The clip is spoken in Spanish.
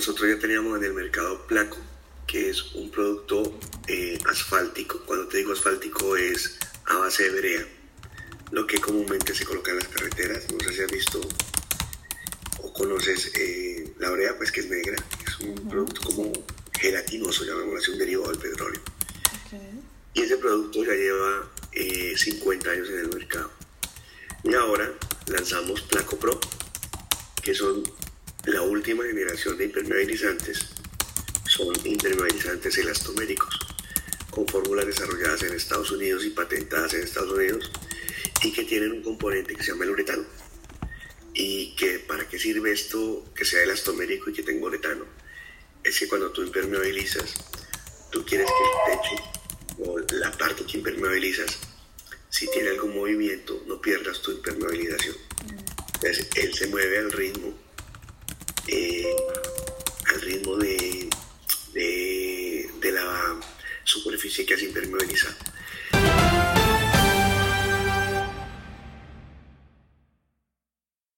nosotros ya teníamos en el mercado Placo, que es un producto eh, asfáltico. Cuando te digo asfáltico es a base de brea, lo que comúnmente se coloca en las carreteras. No sé si has visto o conoces eh, la brea, pues que es negra, es un producto como gelatinoso, llamémoslo así, un derivado del petróleo. Y ese producto ya lleva 50 eh, años en el mercado. Y ahora lanzamos Placo Pro, que son la última generación de impermeabilizantes. Son impermeabilizantes elastoméricos, con fórmulas desarrolladas en Estados Unidos y patentadas en Estados Unidos, y que tienen un componente que se llama el uretano. ¿Y que para qué sirve esto que sea elastomérico y que tenga uretano? Es que cuando tú impermeabilizas, tú quieres que el techo o la parte que impermeabilizas, si tiene algún movimiento, no pierdas tu impermeabilización. Entonces, él se mueve al ritmo, superficie que has impermeabilizado.